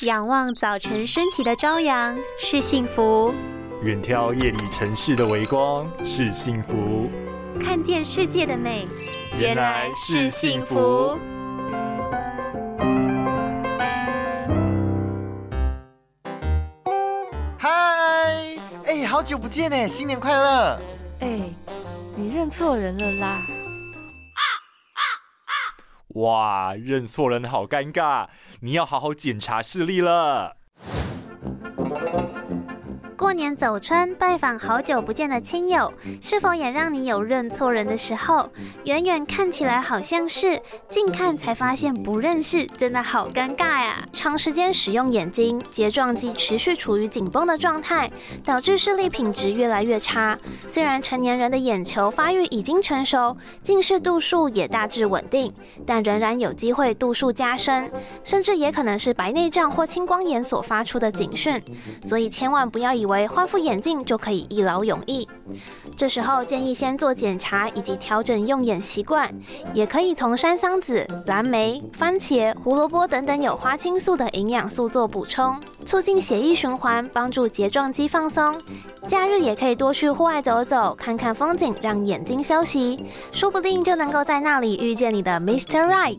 仰望早晨升起的朝阳是幸福，远眺夜里城市的微光是幸福，看见世界的美原来是幸福。嗨，哎，好久不见呢，新年快乐！哎，你认错人了啦！哇，认错人好尴尬，你要好好检查视力了。年走春，拜访好久不见的亲友，是否也让你有认错人的时候？远远看起来好像是，近看才发现不认识，真的好尴尬呀！长时间使用眼睛，睫状肌持续处于紧绷的状态，导致视力品质越来越差。虽然成年人的眼球发育已经成熟，近视度数也大致稳定，但仍然有机会度数加深，甚至也可能是白内障或青光眼所发出的警讯。所以千万不要以为。为换副眼镜就可以一劳永逸，这时候建议先做检查以及调整用眼习惯，也可以从山桑子、蓝莓、番茄、胡萝卜等等有花青素的营养素做补充，促进血液循环，帮助睫状肌放松。假日也可以多去户外走走，看看风景，让眼睛休息，说不定就能够在那里遇见你的 Mr. Right。